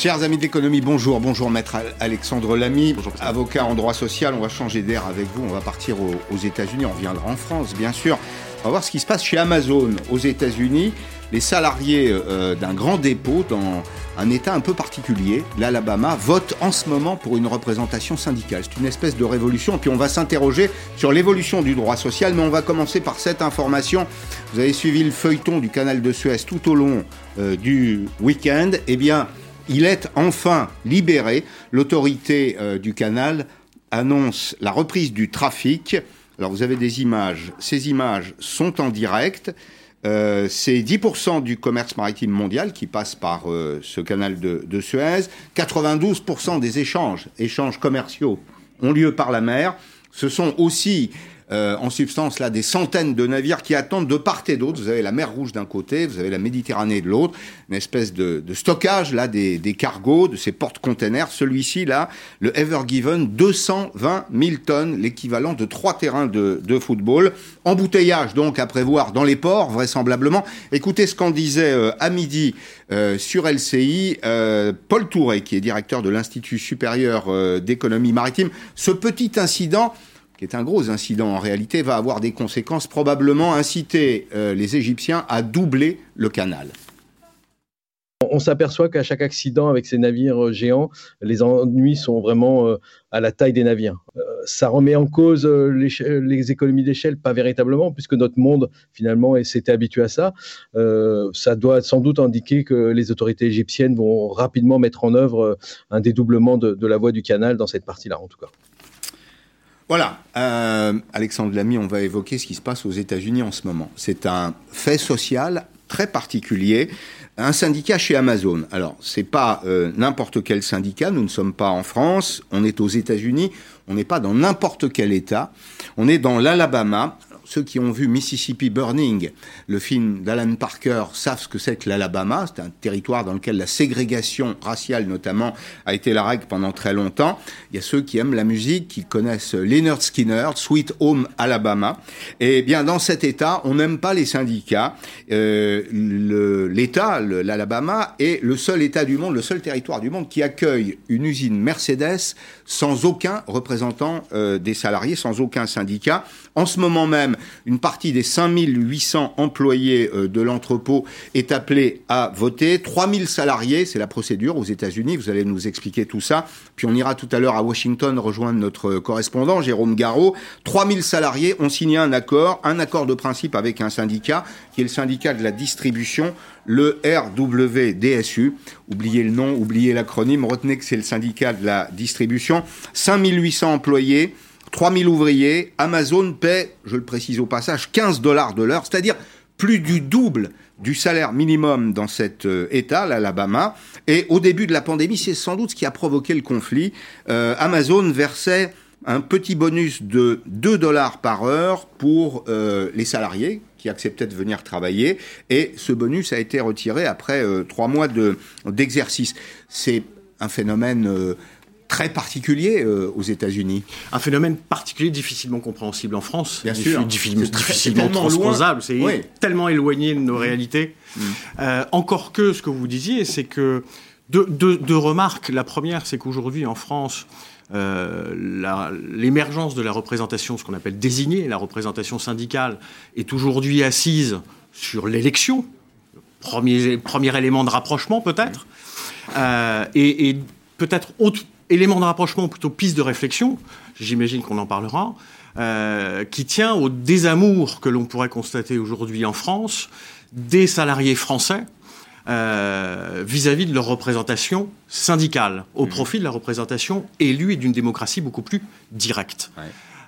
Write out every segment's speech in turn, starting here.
Chers amis de l'économie, bonjour. Bonjour maître Alexandre Lamy, avocat en droit social. On va changer d'air avec vous. On va partir aux, États-Unis. On reviendra en France, bien sûr. On va voir ce qui se passe chez Amazon aux États-Unis. Les salariés euh, d'un grand dépôt dans un État un peu particulier, l'Alabama, votent en ce moment pour une représentation syndicale. C'est une espèce de révolution. Puis on va s'interroger sur l'évolution du droit social. Mais on va commencer par cette information. Vous avez suivi le feuilleton du canal de Suez tout au long euh, du week-end. Eh bien, il est enfin libéré. L'autorité euh, du canal annonce la reprise du trafic. Alors vous avez des images. Ces images sont en direct. Euh, c'est 10% du commerce maritime mondial qui passe par euh, ce canal de, de Suez. 92% des échanges, échanges commerciaux, ont lieu par la mer. Ce sont aussi euh, en substance là des centaines de navires qui attendent de part et d'autre. Vous avez la mer Rouge d'un côté, vous avez la Méditerranée de l'autre, une espèce de, stockage là des, cargos, de ces porte-containers. Celui-ci là, le Ever Given, 220 000 tonnes, l'équivalent de trois terrains de, football. Embouteillage donc à prévoir dans les ports vraisemblablement. Écoutez ce qu'en disait euh, à midi euh, sur LCI Paul Touré, qui est directeur de l'Institut supérieur d'économie maritime. Ce petit incident qui est un gros incident en réalité, va avoir des conséquences, probablement inciter euh, les Égyptiens à doubler le canal. On s'aperçoit qu'à chaque accident avec ces navires euh, géants, les ennuis sont vraiment euh, à la taille des navires. ça remet en cause les, économies d'échelle, pas véritablement, puisque notre monde finalement s'était habitué à ça. ça doit sans doute indiquer que les autorités égyptiennes vont rapidement mettre en œuvre un dédoublement de la voie du canal dans cette partie-là, en tout cas. Voilà, euh, Alexandre Lamy, on va évoquer ce qui se passe aux États-Unis en ce moment. C'est un fait social très particulier. Un syndicat chez Amazon. Alors, c'est pas euh, n'importe quel syndicat. Nous ne sommes pas en France. On est aux États-Unis. On n'est pas dans n'importe quel État. On est dans l'Alabama ceux qui ont vu Mississippi Burning, le film d'Alan Parker, savent ce que c'est que l'Alabama. C'est un territoire dans lequel la ségrégation raciale, notamment, a été la règle pendant très longtemps. Il y a ceux qui aiment la musique, qui connaissent Leonard Skinner, Sweet Home Alabama. Et bien, dans cet État, on n'aime pas les syndicats. Euh, L'État, l'Alabama, est le seul État du monde, le seul territoire du monde qui accueille une usine Mercedes sans aucun représentant euh, des salariés, sans aucun syndicat. En ce moment même, une partie des 5800 employés euh, de l'entrepôt est appelée à voter. 3000 salariés, c'est la procédure aux États-Unis. Vous allez nous expliquer tout ça. Puis on ira tout à l'heure à Washington rejoindre notre correspondant, Jérôme Garot. 3000 salariés ont signé un accord, un accord de principe avec un syndicat, qui est le syndicat de la distribution, le RWDSU. Oubliez le nom, oubliez l'acronyme, retenez que c'est le syndicat de la distribution. 5800 employés. 3000 ouvriers, Amazon paie, je le précise au passage, 15 dollars de l'heure, c'est-à-dire plus du double du salaire minimum dans cet euh, État, l'Alabama. Et au début de la pandémie, c'est sans doute ce qui a provoqué le conflit. Euh, Amazon versait un petit bonus de 2 dollars par heure pour euh, les salariés qui acceptaient de venir travailler. Et ce bonus a été retiré après trois mois d'exercice. c'est un phénomène très particulier euh, aux États-Unis. Un phénomène particulier, difficilement compréhensible en France, Bien sûr. difficilement, transposable, c'est tellement éloigné de nos mm. réalités. Mm. Euh, encore que ce que vous disiez, c'est que deux, remarques. La première, c'est qu'aujourd'hui en France, euh, l'émergence de la représentation, ce qu'on appelle désignée, la représentation syndicale, est aujourd'hui assise sur l'élection, premier, élément de rapprochement peut-être, et, et peut-être autre élément de rapprochement, plutôt piste de réflexion, j'imagine qu'on en parlera, euh, qui tient au désamour que l'on pourrait constater aujourd'hui en France des salariés français euh, vis-à-vis de leur représentation syndicale, au mmh. profit de la représentation élue et d'une démocratie beaucoup plus directe.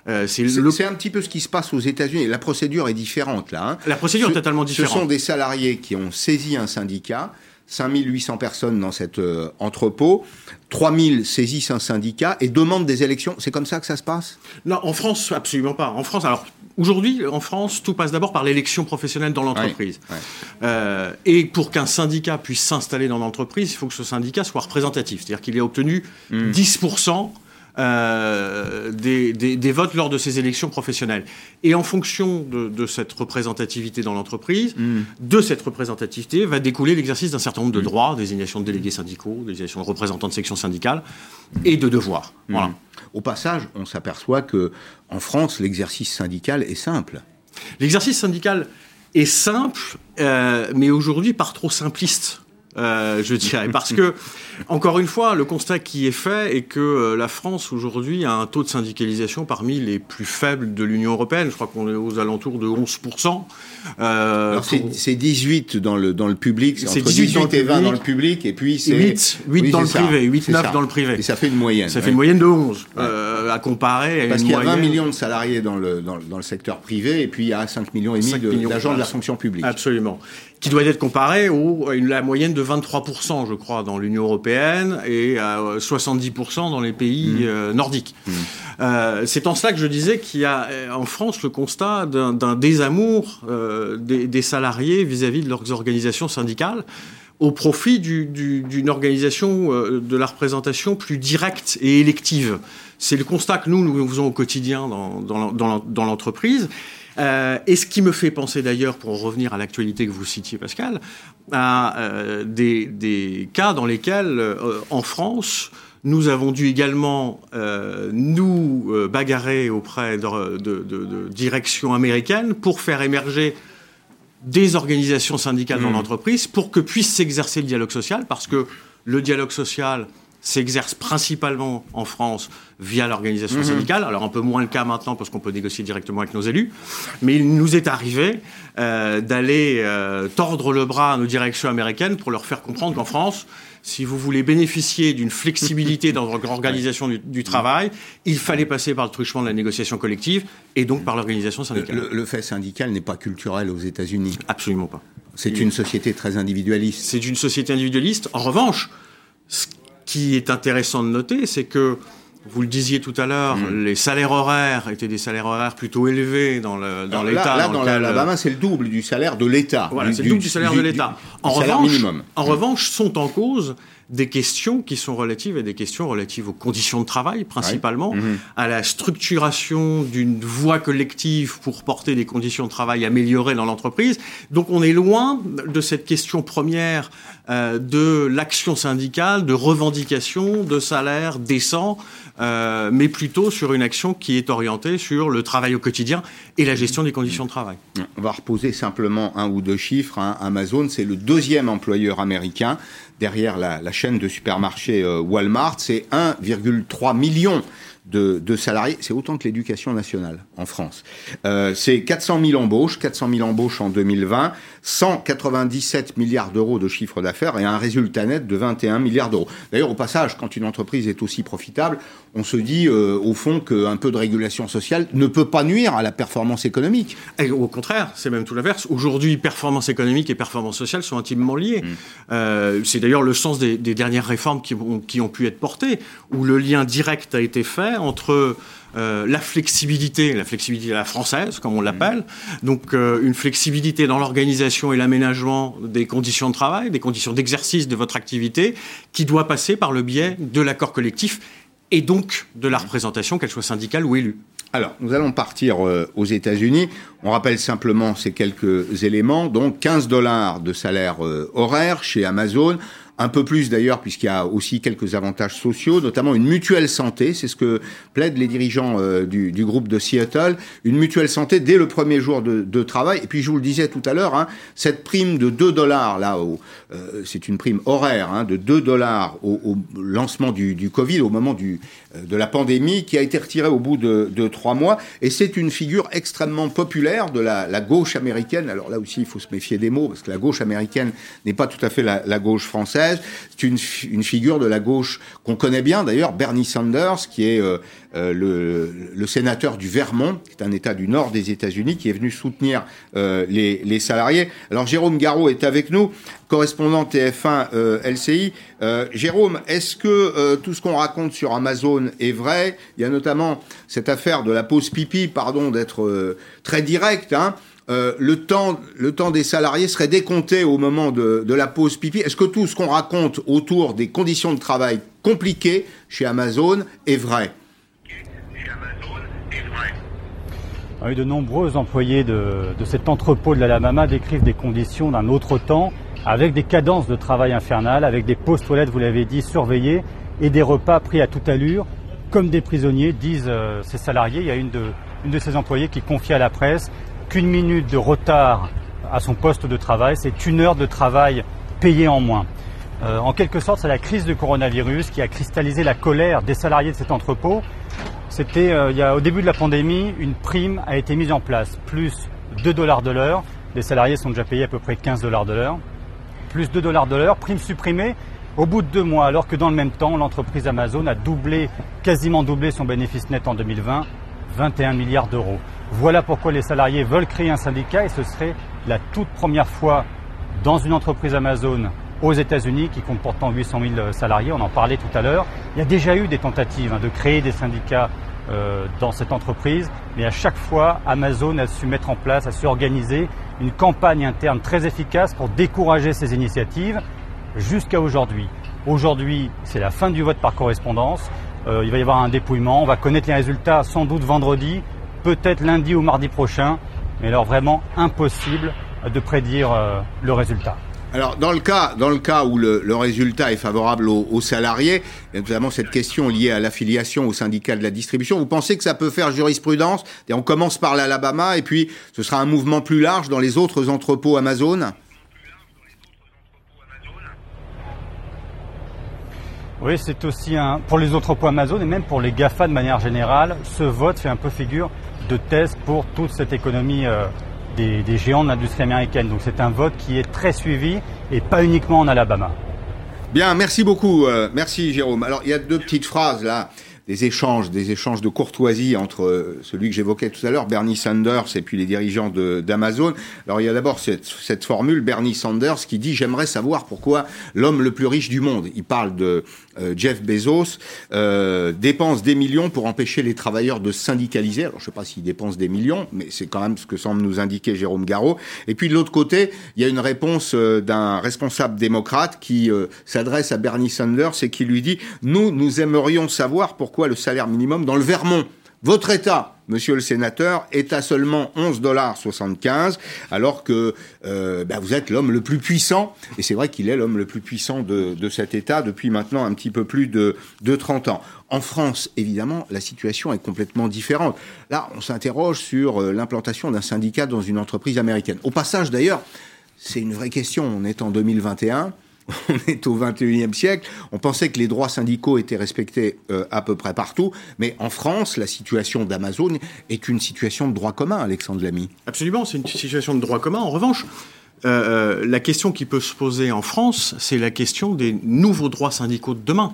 Euh, c'est un petit peu ce qui se passe aux États-Unis. La procédure est différente là. Hein. La procédure est totalement différente. Ce sont des salariés qui ont saisi un syndicat 5800 personnes dans cet euh, entrepôt, 3000 saisissent un syndicat et demandent des élections. C'est comme ça que ça se passe? Non, en France, absolument pas. En France, alors aujourd'hui, en France, tout passe d'abord par l'élection professionnelle dans l'entreprise. Euh, et pour qu'un syndicat puisse s'installer dans l'entreprise, il faut que ce syndicat soit représentatif, c'est-à-dire qu'il ait obtenu 10% hmm. Euh, des, des, votes lors de ces élections professionnelles. Et en fonction de, de cette représentativité dans l'entreprise, mm. de cette représentativité va découler l'exercice d'un certain nombre de mm. droits, désignation de délégués syndicaux, désignation de représentants de sections syndicales et de devoirs. Mm. Voilà. Au passage, on s'aperçoit que en France, l'exercice syndical est simple. L'exercice syndical est simple, euh, mais aujourd'hui par trop simpliste. Euh, je dirais. Parce que, encore une fois, le constat qui est fait est que euh, la France aujourd'hui a un taux de syndicalisation parmi les plus faibles de l'Union européenne. Je crois qu'on est aux alentours de 11%. Euh, c'est 18 dans le, dans le public, c'est 18, et 20 dans le public, et puis c'est 8, 8 dans le privé, 8, 9 dans le privé. Et ça fait une moyenne. Ça fait une moyenne de 11, euh, à comparer Parce qu'il y a 20 millions de salariés dans le, dans, dans, le secteur privé, et puis il y a 5 millions et demi d'agents de la fonction publique. Absolument qui doit être comparé à la moyenne de 23%, je crois, dans l'Union européenne et à 70% dans les pays mmh. euh, nordiques. Mmh. Euh, c'est en cela que je disais qu'il y a euh, en France le constat d'un désamour des, des, salariés vis-à-vis de leurs organisations syndicales au profit d'une organisation de la représentation plus directe et élective. C'est le constat que nous, nous faisons au quotidien dans, dans, dans l'entreprise. Euh, et ce qui me fait penser d'ailleurs, pour revenir à l'actualité que vous citiez, Pascal, à euh, des, cas dans lesquels, euh, en France, nous avons dû également nous bagarrer auprès de, de, directions américaines pour faire émerger des organisations syndicales dans mmh. l'entreprise pour que puisse s'exercer le dialogue social, parce que le dialogue social, s'exerce principalement en France via l'organisation mhm. syndicale. Alors un peu moins le cas maintenant parce qu'on peut négocier directement avec nos élus. Mais il nous est arrivé euh, d'aller euh, tordre le bras à nos directions américaines pour leur faire comprendre qu'en France, si vous voulez bénéficier d'une flexibilité dans votre organisation du, travail, il fallait passer par le truchement de la négociation collective et donc par l'organisation syndicale. Le, le fait syndical n'est pas culturel aux États-Unis. Absolument pas. C'est une société très individualiste. C'est une société individualiste. En revanche, qui est intéressant de noter, c'est que vous le disiez tout à l'heure, mm. les salaires horaires étaient des salaires horaires plutôt élevés dans l'État. Dans là, là, dans, l'Alabama, c'est le double du salaire de l'État. Voilà, c'est le double du, salaire de l'État. En, revanche, en revanche, sont en cause des questions qui sont relatives à des questions relatives aux conditions de travail, principalement, mhm. à la structuration d'une voie collective pour porter des conditions de travail améliorées dans l'entreprise. Donc on est loin de cette question première euh, de l'action syndicale, de revendication de salaire décent, euh, mais plutôt sur une action qui est orientée sur le travail au quotidien et la gestion des conditions de travail. On va reposer simplement un ou deux chiffres. Hein. Amazon, c'est le deuxième employeur américain derrière la, chaîne de supermarchés euh, Walmart. C'est 1,3 million de, salariés. C'est autant que l'éducation nationale en France. Euh, c'est 400 000 embauches, 400 000 embauches en 2020, 197 milliards d'euros de chiffre d'affaires et un résultat net de 21 milliards d'euros. D'ailleurs, au passage, quand une entreprise est aussi profitable, on se dit euh, au fond qu'un peu de régulation sociale ne peut pas nuire à la performance économique. Et au contraire, c'est même tout l'inverse. Aujourd'hui, performance économique et performance sociale sont intimement liées. Mm. Euh, c'est d'ailleurs le sens des, dernières réformes qui ont, qui ont pu être portées, où le lien direct a été fait entre euh, la flexibilité, la flexibilité à la française, comme on l'appelle, donc euh, une flexibilité dans l'organisation et l'aménagement des conditions de travail, des conditions d'exercice de votre activité, qui doit passer par le biais de l'accord collectif et donc de la représentation, qu'elle soit syndicale ou élue. Alors, nous allons partir euh, aux États-Unis. On rappelle simplement ces quelques éléments. Donc, 15 dollars de salaire horaire chez Amazon, un peu plus d'ailleurs, puisqu'il y a aussi quelques avantages sociaux, notamment une mutuelle santé, c'est ce que plaident les dirigeants euh, du, groupe de Seattle, une mutuelle santé dès le premier jour de, travail. Et puis je vous le disais tout à l'heure, hein, cette prime de 2 dollars, là, euh, c'est une prime horaire, hein, de 2 dollars au, lancement du, Covid, au moment euh, de la pandémie, qui a été retirée au bout de, de trois mois. Et c'est une figure extrêmement populaire de la, gauche américaine. Alors là aussi, il faut se méfier des mots, parce que la gauche américaine n'est pas tout à fait la gauche française. C'est une, figure de la gauche qu'on connaît bien d'ailleurs, Bernie Sanders, qui est euh, euh, le, sénateur du Vermont, qui est un État du nord des États-Unis, qui est venu soutenir euh, les, salariés. Alors Jérôme Garot est avec nous, correspondant TF1 LCI. Jérôme, est-ce que tout ce qu'on raconte sur Amazon est vrai? Il y a notamment cette affaire de la pause pipi, pardon d'être très direct. Hein, euh, le, temps, le temps des salariés serait décompté au moment de, la pause pipi. Est-ce que tout ce qu'on raconte autour des conditions de travail compliquées chez Amazon est vrai? Ah de nombreux employés de, cet entrepôt de l'Alabama décrivent des conditions d'un autre temps, avec des cadences de travail infernales, avec des pauses toilettes, vous l'avez dit, surveillées, et des repas pris à toute allure, comme des prisonniers, disent euh, ces salariés. Il y a une de, une de employées qui confie à la presse qu'une minute de retard à son poste de travail, c'est une heure de travail payée en moins. Euh, en quelque sorte, c'est la crise du coronavirus qui a cristallisé la colère des salariés de cet entrepôt. C'était euh, au début de la pandémie, une prime a été mise en place, plus 2 dollars de l'heure. Les salariés sont déjà payés à peu près 15 dollars de l'heure. Plus 2 dollars de l'heure, prime supprimée au bout de deux mois, alors que dans le même temps, l'entreprise Amazon a doublé, quasiment doublé son bénéfice net en 2020, 21 milliards d'euros. Voilà pourquoi les salariés veulent créer un syndicat et ce serait la toute première fois dans une entreprise Amazon aux États-Unis qui compte pourtant 800 000 salariés, on en parlait tout à l'heure. Il y a déjà eu des tentatives hein, de créer des syndicats euh, dans cette entreprise, mais à chaque fois, Amazon a su mettre en place, a su organiser une campagne interne très efficace pour décourager ces initiatives jusqu'à aujourd'hui. Aujourd'hui, c'est la fin du vote par correspondance. Euh, il va y avoir un dépouillement. On va connaître les résultats sans doute vendredi, peut-être lundi ou mardi prochain. Mais alors vraiment impossible de prédire euh, le résultat. Alors, dans le cas, dans le cas où le, résultat est favorable aux, salariés, notamment cette question liée à l'affiliation au syndicat de la distribution, vous pensez que ça peut faire jurisprudence? Et On commence par l'Alabama et puis ce sera un mouvement plus large dans les autres entrepôts Amazon? Oui, c'est aussi un, pour les autres points Amazon et même pour les GAFA de manière générale, ce vote fait un peu figure de thèse pour toute cette économie euh, des, géants de l'industrie américaine. Donc c'est un vote qui est très suivi et pas uniquement en Alabama. Bien, merci beaucoup. Euh, merci Jérôme. Alors il y a deux petites phrases là des échanges, des échanges de courtoisie entre euh, celui que j'évoquais tout à l'heure, Bernie Sanders, et puis les dirigeants d'Amazon. Alors il y a d'abord cette, cette, formule, Bernie Sanders, qui dit j'aimerais savoir pourquoi l'homme le plus riche du monde, il parle de euh, Jeff Bezos, euh, dépense des millions pour empêcher les travailleurs de syndicaliser. Alors je ne sais pas s'il dépense des millions, mais c'est quand même ce que semble nous indiquer Jérôme Garraud. Et puis de l'autre côté, il y a une réponse d'un responsable démocrate qui s'adresse à Bernie Sanders et qui lui dit nous, nous aimerions savoir pourquoi pourquoi le salaire minimum dans le Vermont. Votre État, monsieur le sénateur, est à seulement 11,75 dollars, alors que euh, bah, vous êtes l'homme le plus puissant, et c'est vrai qu'il est l'homme le plus puissant de, de, cet État depuis maintenant un petit peu plus de, de 30 ans. En France, évidemment, la situation est complètement différente. Là, on s'interroge sur euh, l'implantation d'un syndicat dans une entreprise américaine. Au passage, d'ailleurs, c'est une vraie question. On est en 2021. on est au 21e siècle. On pensait que les droits syndicaux étaient respectés euh, à peu près partout, mais en France, la situation d'Amazon est une situation de droit commun, Alexandre Lamy. Absolument, c'est une situation de droit commun. En revanche, euh, euh, la question qui peut se poser en France, c'est la question des nouveaux droits syndicaux de demain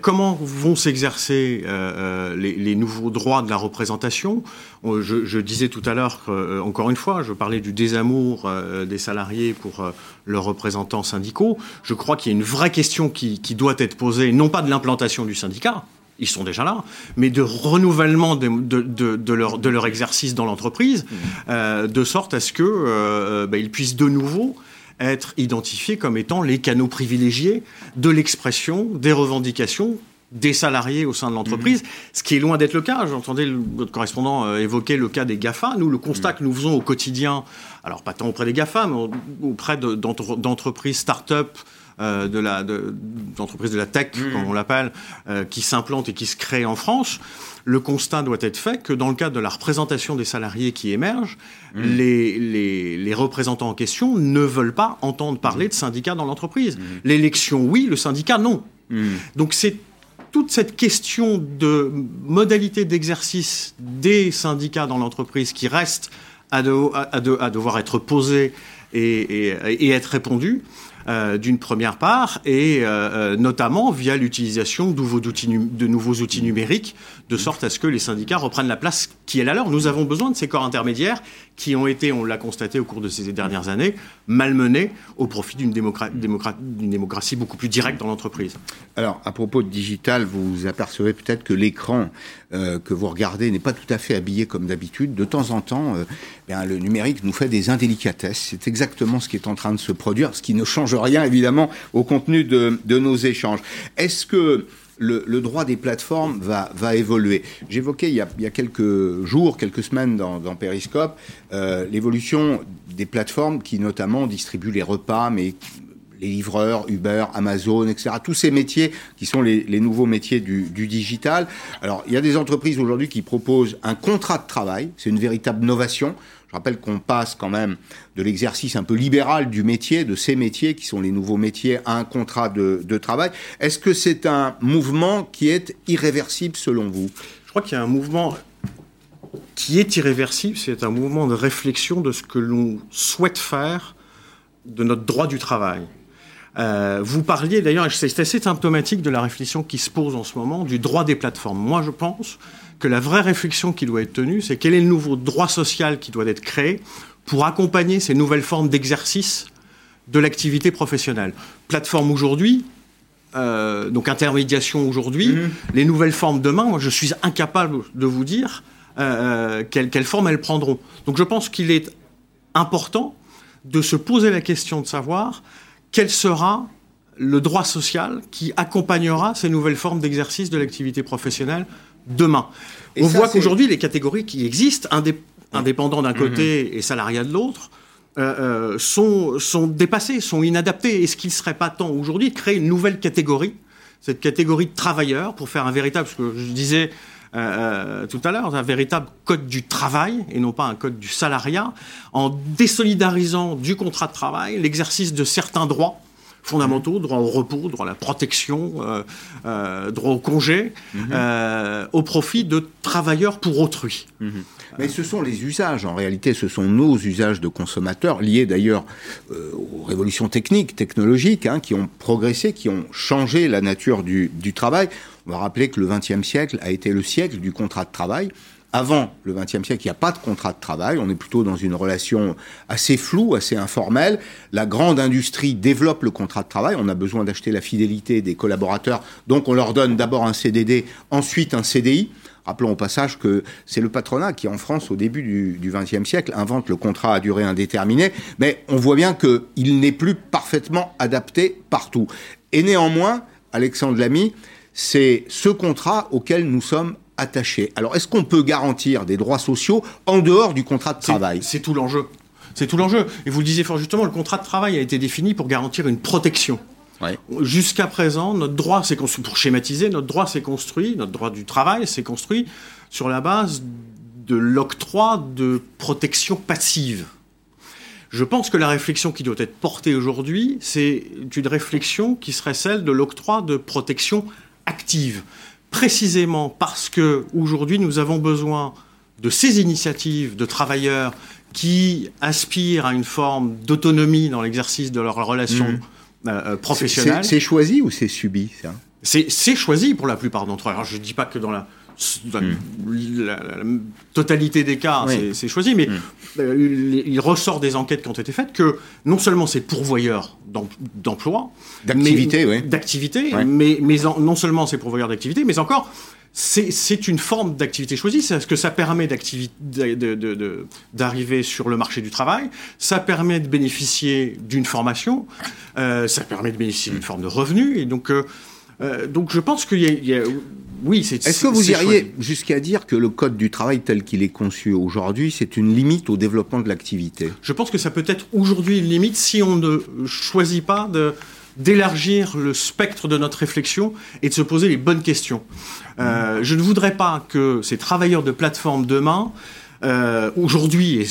comment vont s'exercer euh, euh, les, nouveaux droits de la représentation? Je, disais tout à l'heure, euh, encore une fois, je parlais du désamour des salariés pour leurs représentants syndicaux. Je crois qu'il y a une vraie question qui, doit être posée, non pas de l'implantation du syndicat, ils sont déjà là, mais de renouvellement de, leur, exercice dans l'entreprise, mmh. de sorte à ce qu'ils bah, puissent de nouveau être identifiés comme étant les canaux privilégiés de l'expression des revendications des salariés au sein de l'entreprise, mhm. ce qui est loin d'être le cas. J'entendais votre correspondant euh, évoquer le cas des GAFA. Nous, le constat mhm. que nous faisons au quotidien, alors pas tant auprès des GAFA, mais auprès d'entreprises start-up, euh, de la d'entreprises de, la tech, mhm. comme on l'appelle, euh, qui s'implantent et qui se créent en France, le constat doit être fait que dans le cadre de la représentation des salariés qui émergent, mmh. les, les, représentants en question ne veulent pas entendre parler de syndicats dans l'entreprise. Mmh. L'élection, oui, le syndicat, non. Mmh. Donc c'est toute cette question de modalité d'exercice des syndicats dans l'entreprise qui reste à, à, à, devoir être posée et, et, et être répondue. Euh, d'une première part, et euh, euh, notamment via l'utilisation de nouveaux, outils, de nouveaux outils numériques, de sorte à ce que les syndicats reprennent la place qui est la leur. Nous avons besoin de ces corps intermédiaires qui ont été, on l'a constaté au cours de ces dernières années, malmenés au profit d'une démocratie beaucoup plus directe dans l'entreprise. Alors, à propos de digital, vous apercevez peut-être que l'écran que vous regardez n'est pas tout à fait habillé comme d'habitude. De temps en temps, bien, le numérique nous fait des indélicatesses. C'est exactement ce qui est en train de se produire, ce qui ne change rien évidemment au contenu de, nos échanges. Est-ce que le, droit des plateformes va, va évoluer. J'évoquais il, y a quelques jours, quelques semaines dans, Periscope, euh, l'évolution des plateformes qui notamment distribuent les repas, mais les livreurs, Uber, Amazon, etc. Tous ces métiers qui sont les, les nouveaux métiers du, du, digital. Alors, il y a des entreprises aujourd'hui qui proposent un contrat de travail. C'est une véritable novation. Je rappelle qu'on passe quand même de l'exercice un peu libéral du métier, de ces métiers qui sont les nouveaux métiers, à un contrat de, travail. Est-ce que c'est un mouvement qui est irréversible selon vous? Je crois qu'il y a un mouvement qui est irréversible, c'est un mouvement de réflexion de ce que l'on souhaite faire de notre droit du travail. Euh, vous parliez d'ailleurs, c'est assez symptomatique de la réflexion qui se pose en ce moment du droit des plateformes. Moi, je pense que la vraie réflexion qui doit être tenue, c'est quel est le nouveau droit social qui doit être créé pour accompagner ces nouvelles formes d'exercice de l'activité professionnelle. Plateforme aujourd'hui, euh, donc intermédiation aujourd'hui, mmh. les nouvelles formes demain, moi je suis incapable de vous dire euh, euh, quelle, quelle forme elles prendront. Donc je pense qu'il est important de se poser la question de savoir quel sera le droit social qui accompagnera ces nouvelles formes d'exercice de l'activité professionnelle demain. Et On ça, voit qu'aujourd'hui, les catégories qui existent, indép indépendants d'un côté mmh. et salariats de l'autre, euh, euh, sont, sont dépassées, sont inadaptées. Est-ce qu'il ne serait pas temps aujourd'hui de créer une nouvelle catégorie, cette catégorie de travailleurs, pour faire un véritable, ce que je disais euh, tout à l'heure, un véritable code du travail et non pas un code du salariat, en désolidarisant du contrat de travail l'exercice de certains droits fondamentaux, droit au repos, droit à la protection, euh, euh, droit au congé, -hmm. euh, au profit de travailleurs pour autrui. -hmm. Mais ce sont les usages, en réalité, ce sont nos usages de consommateurs, liés d'ailleurs euh, aux révolutions techniques, technologiques, hein, qui ont progressé, qui ont changé la nature du, du travail. On va rappeler que le XXe siècle a été le siècle du contrat de travail. Avant le XXe siècle, il n'y a pas de contrat de travail. On est plutôt dans une relation assez floue, assez informelle. La grande industrie développe le contrat de travail. On a besoin d'acheter la fidélité des collaborateurs. Donc, on leur donne d'abord un CDD, ensuite un CDI. Rappelons au passage que c'est le patronat qui, en France, au début du XXe siècle, invente le contrat à durée indéterminée. Mais on voit bien qu'il n'est plus parfaitement adapté partout. Et néanmoins, Alexandre Lamy, c'est ce contrat auquel nous sommes attachés. Alors, est-ce qu'on peut garantir des droits sociaux en dehors du contrat de travail? C'est tout l'enjeu. C'est tout l'enjeu. Et vous le disiez fort justement, le contrat de travail a été défini pour garantir une protection. Ouais. Jusqu'à présent, notre droit, c'est pour schématiser, notre droit s'est construit, notre droit du travail s'est construit sur la base de l'octroi de protection passive. Je pense que la réflexion qui doit être portée aujourd'hui, c'est une réflexion qui serait celle de l'octroi de protection active précisément parce que aujourd'hui nous avons besoin de ces initiatives de travailleurs qui aspirent à une forme d'autonomie dans l'exercice de leurs relations mmh. euh, professionnelles. C'est choisi ou c'est subi ça? C'est choisi pour la plupart d'entre eux. Alors je ne dis pas que dans la la, totalité des cas, oui. c'est choisi, mais mmh. euh, il ressort des enquêtes qui ont été faites que non seulement c'est pourvoyeur d'emploi, d'activité, oui. d'activité, ouais. mais, mais en, non seulement c'est pourvoyeur d'activité, mais encore c'est une forme d'activité choisie, c'est ce que ça permet d'arriver sur le marché du travail, ça permet de bénéficier d'une formation, euh, ça permet de bénéficier d'une forme de revenu, et donc, euh, donc je pense qu'il y, y, a... Oui, c'est Est-ce que vous iriez jusqu'à dire que le code du travail tel qu'il est conçu aujourd'hui, c'est une limite au développement de l'activité? Je pense que ça peut être aujourd'hui une limite si on ne choisit pas de d'élargir le spectre de notre réflexion et de se poser les bonnes questions. Euh, je ne voudrais pas que ces travailleurs de plateforme demain euh, aujourd'hui et,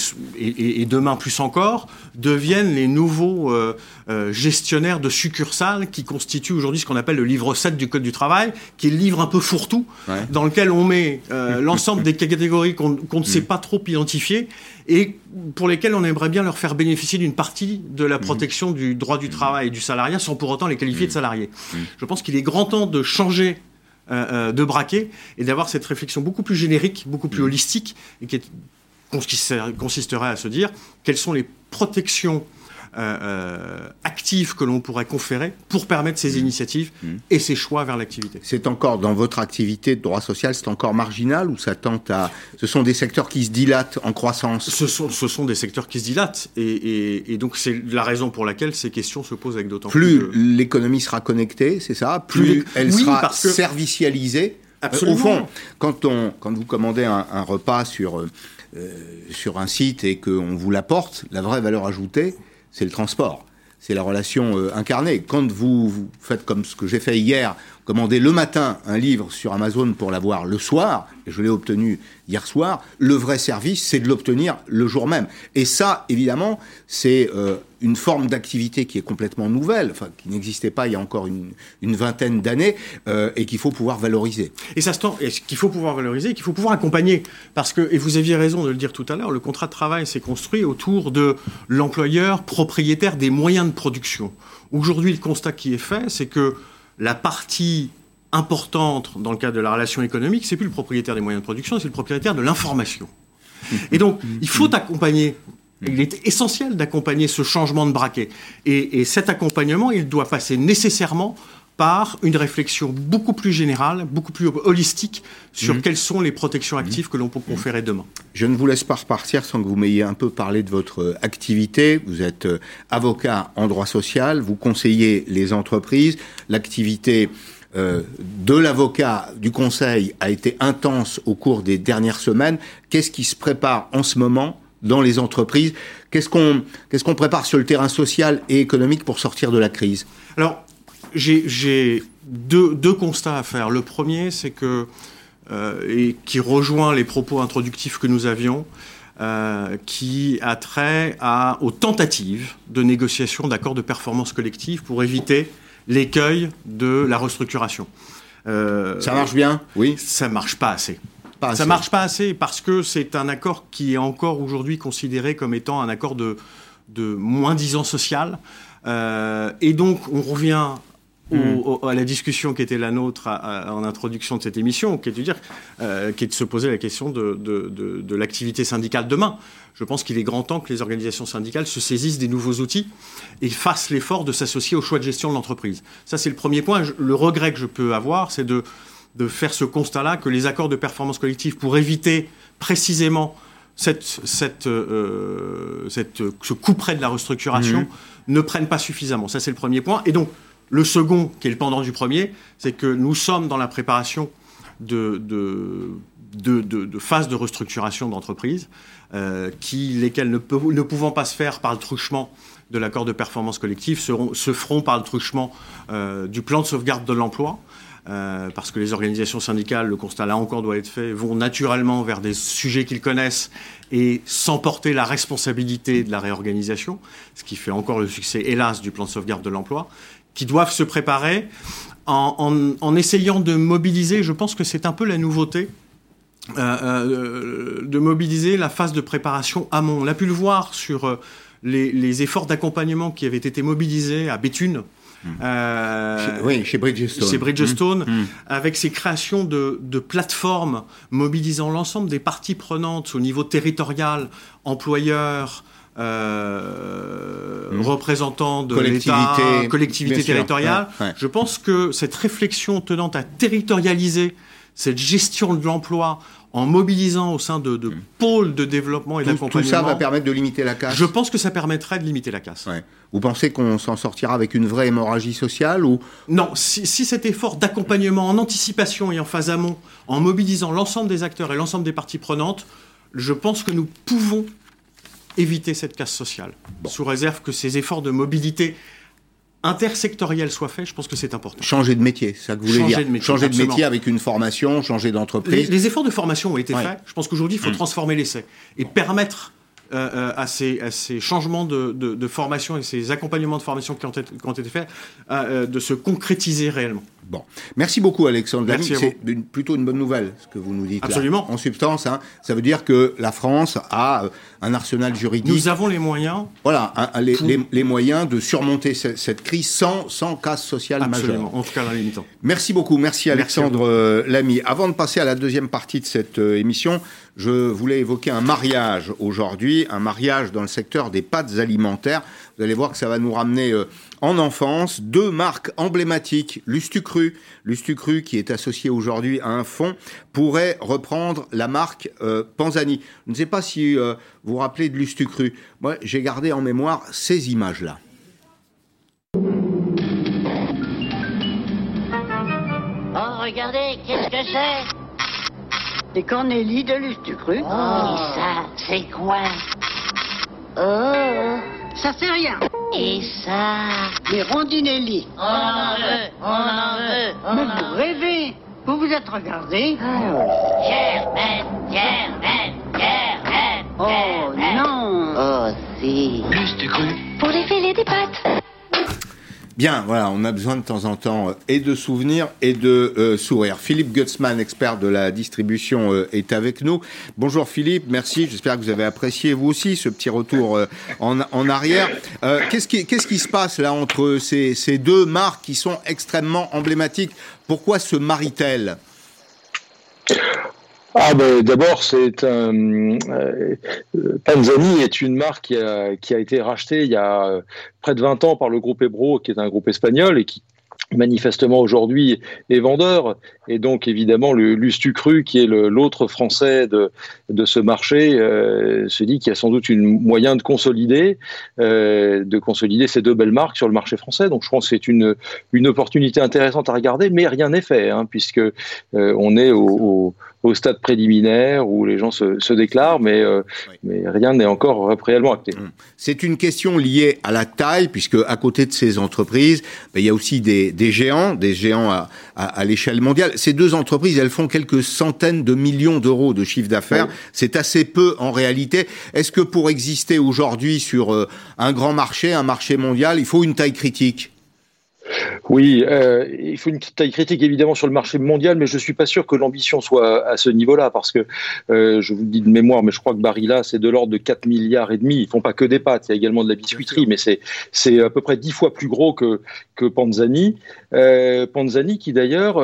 et, et, demain plus encore, deviennent les nouveaux euh, euh, gestionnaires de succursales qui constituent aujourd'hui ce qu'on appelle le livre 7 du Code du travail, qui est le livre un peu fourre-tout, ouais. dans lequel on met l'ensemble des catégories qu'on qu ne sait pas trop identifier et pour lesquelles on aimerait bien leur faire bénéficier d'une partie de la protection du droit du travail et du salariat sans pour autant les qualifier de salariés. Je pense qu'il est grand temps de changer euh, de braquer et d'avoir cette réflexion beaucoup plus générique, beaucoup plus holistique et qui est, consisterait à se dire quelles sont les protections euh, euh, active que l'on pourrait conférer pour permettre ces mmh. initiatives mmh. et ces choix vers l'activité. C'est encore dans votre activité de droit social, c'est encore marginal ou ça tente à Ce sont des secteurs qui se dilatent en croissance? Ce sont, ce sont des secteurs qui se dilatent et, donc c'est la raison pour laquelle ces questions se posent avec d'autant plus. Plus l'économie sera connectée, c'est ça? Plus, elle sera servicialisée? Absolument. Au fond, quand on, quand vous commandez un, repas sur sur un site et qu'on vous l'apporte, la vraie valeur ajoutée, c'est le transport. C'est la relation euh, incarnée. Quand vous, vous, faites comme ce que j'ai fait hier, commander le matin un livre sur Amazon pour l'avoir le soir, et je l'ai obtenu hier soir, le vrai service, c'est de l'obtenir le jour même. Et ça, évidemment, c'est euh, une forme d'activité qui est complètement nouvelle, enfin, qui n'existait pas il y a encore une, vingtaine d'années, euh, et qu'il faut pouvoir valoriser. Et ça se qu'il faut pouvoir valoriser, qu'il faut pouvoir accompagner. Parce que, et vous aviez raison de le dire tout à l'heure, le contrat de travail s'est construit autour de l'employeur propriétaire des moyens de production. Aujourd'hui, le constat qui est fait, c'est que la partie importante dans le cadre de la relation économique, c'est plus le propriétaire des moyens de production, c'est le propriétaire de l'information. Et donc, il faut accompagner. Il est essentiel d'accompagner ce changement de braquet. et, cet accompagnement, il doit passer nécessairement par une réflexion beaucoup plus générale, beaucoup plus holistique sur mhm. quelles sont les protections actives que l'on peut conférer demain. Je ne vous laisse pas repartir sans que vous m'ayez un peu parlé de votre euh, activité. Vous êtes euh, avocat en droit social, vous conseillez les entreprises. L'activité euh, de l'avocat du conseil a été intense au cours des dernières semaines. Qu'est-ce qui se prépare en ce moment dans les entreprises? Qu'est-ce qu'on qu'est-ce qu'on prépare sur le terrain social et économique pour sortir de la crise? Alors, j'ai deux, constats à faire. Le premier, c'est que, euh, et qui rejoint les propos introductifs que nous avions, euh, qui a trait à, aux tentatives de négociation d'accords de performance collective pour éviter l'écueil de la restructuration. Euh, ça marche bien? Oui. Ça marche pas assez. Pas ça marche pas assez parce que c'est un accord qui est encore aujourd'hui considéré comme étant un accord de, de moins disant social. et donc, on revient Mm. à la discussion qui était la nôtre en introduction de cette émission, qui est de, dire, euh, qui est de se poser la question de, de, l'activité syndicale demain. Je pense qu'il est grand temps que les organisations syndicales se saisissent des nouveaux outils et fassent l'effort de s'associer au choix de gestion de l'entreprise. Ça, c'est le premier point. le regret que je peux avoir, c'est de, faire ce constat-là que les accords de performance collective, pour éviter précisément cette, cette, euh, cette, ce coup près de la restructuration, mm. ne prennent pas suffisamment. Ça, c'est le premier point. Et donc, le second, qui est le pendant du premier, c'est que nous sommes dans la préparation de, phases de restructuration d'entreprises, euh, lesquelles ne, pouvant pas se faire par le truchement de l'accord de performance collective, se feront par le truchement euh, du plan de sauvegarde de l'emploi. Euh, parce que les organisations syndicales, le constat là encore doit être fait, vont naturellement vers des sujets qu'ils connaissent et sans porter la responsabilité de la réorganisation, ce qui fait encore le succès, hélas, du plan de sauvegarde de l'emploi qui doivent se préparer en, essayant de mobiliser, je pense que c'est un peu la nouveauté, euh, euh, de mobiliser la phase de préparation amont. On a pu le voir sur euh, les, efforts d'accompagnement qui avaient été mobilisés à Béthune. Mmh. oui, chez Bridgestone. Chez Bridgestone, mmh. Mmh. avec ces créations de, de plateformes mobilisant l'ensemble des parties prenantes au niveau territorial, employeurs, euh, mmh. représentants de l'État, collectivité territoriale. Je pense que cette réflexion tenant à territorialiser cette gestion de l'emploi en mobilisant au sein de, de mmh. pôles de développement et d'accompagnement. Tout ça va permettre de limiter la casse Je pense que ça permettrait de limiter la casse. Vous pensez qu'on s'en sortira avec une vraie hémorragie sociale ou Non, si, si cet effort d'accompagnement en anticipation et en phase amont, en mobilisant l'ensemble des acteurs et l'ensemble des parties prenantes, je pense que nous pouvons éviter cette casse sociale, sous réserve que ces efforts de mobilité intersectoriels soient faits, je pense que c'est important. Changer de métier, c'est ça que vous voulez changer dire. De métier, changer de métier avec une formation, changer d'entreprise. Les, efforts de formation ont été faits. Je pense qu'aujourd'hui, il faut mmh. transformer l'essai et permettre euh, euh, à, ces, changements de, formation et ces accompagnements de formation qui ont été, faits euh, de se concrétiser réellement. Bon, merci beaucoup Alexandre. C'est plutôt une bonne nouvelle ce que vous nous dites. Absolument. En substance, hein, ça veut dire que la France a un arsenal juridique. Nous avons les moyens. Voilà, les, moyens de surmonter cette, crise sans, sans casse sociale Absolument. En tout cas, la limitant. Merci beaucoup. Merci Alexandre Lamy. Avant de passer à la deuxième partie de cette émission, je voulais évoquer un mariage aujourd'hui, un mariage dans le secteur des pâtes alimentaires. Vous allez voir que ça va nous ramener euh, en enfance. Deux marques emblématiques, Lustucru, Lustucru qui est associé aujourd'hui à un fonds, pourrait reprendre la marque euh, Panzani. Je ne sais pas si vous vous rappelez de Lustucru. Moi, j'ai gardé en mémoire ces images-là. Oh, regardez, qu'est-ce que c'est? Des cornélis de Lustucru. Oh. Et ça, c'est quoi Oh, ça c'est rien. Et ça Les rondinelli. On en veut, on en veut, on Mais en vous veut. rêvez Vous vous êtes regardé Germaine, Germaine, Germaine, Oh non Oh, si. Pour les filer des pâtes. Bien, voilà, on a besoin de temps en temps euh, et de souvenirs et de euh, sourire. Philippe Gutzmann, expert de la distribution, euh, est avec nous. Bonjour Philippe, merci. J'espère que vous avez apprécié vous aussi ce petit retour euh, en, en arrière. Euh, Qu'est-ce qui, qui se passe là entre ces, ces deux marques qui sont extrêmement emblématiques? Pourquoi se marient-elles? Ah ben d'abord c'est euh, Panzani est une marque qui a, qui a été rachetée il y a euh, près de 20 ans par le groupe Ebro qui est un groupe espagnol et qui manifestement aujourd'hui est vendeur. Et donc évidemment le Lustucru qui est l'autre français de, de ce marché euh, se dit qu'il y a sans doute une moyen de consolider euh, de consolider ces deux belles marques sur le marché français. Donc je pense que c'est une, une opportunité intéressante à regarder mais rien n'est fait hein, puisque euh, on est au, au- au stade préliminaire où les gens se, se déclarent mais, euh, Oui. mais rien n'est encore réellement acté. C'est une question liée à la taille, puisque à côté de ces entreprises, ben, il y a aussi des, des géants, des géants à, à, à l'échelle mondiale. Ces deux entreprises, elles font quelques centaines de millions d'euros de chiffre d'affaires. C'est assez peu en réalité. Est-ce que pour exister aujourd'hui sur euh, un grand marché, un marché mondial, il faut une taille critique? Oui, euh, il faut une taille critique évidemment sur le marché mondial, mais je suis pas sûr que l'ambition soit à ce niveau-là, parce que euh, je vous le dis de mémoire, mais je crois que Barilla c'est de l'ordre de 4 milliards et demi. Ils font pas que des pâtes, il y a également de la biscuiterie, mais c'est c'est à peu près 10 fois plus gros que que Panzani. Euh, Panzani qui d'ailleurs,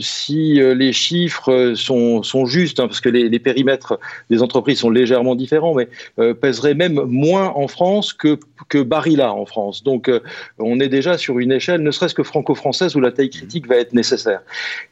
si les chiffres sont sont justes, hein, parce que les, les périmètres des entreprises sont légèrement différents, mais pèserait même moins en France que que Barilla en France. Donc on est déjà sur une échelle, ne serait-ce que franco-française, où la taille critique va être nécessaire.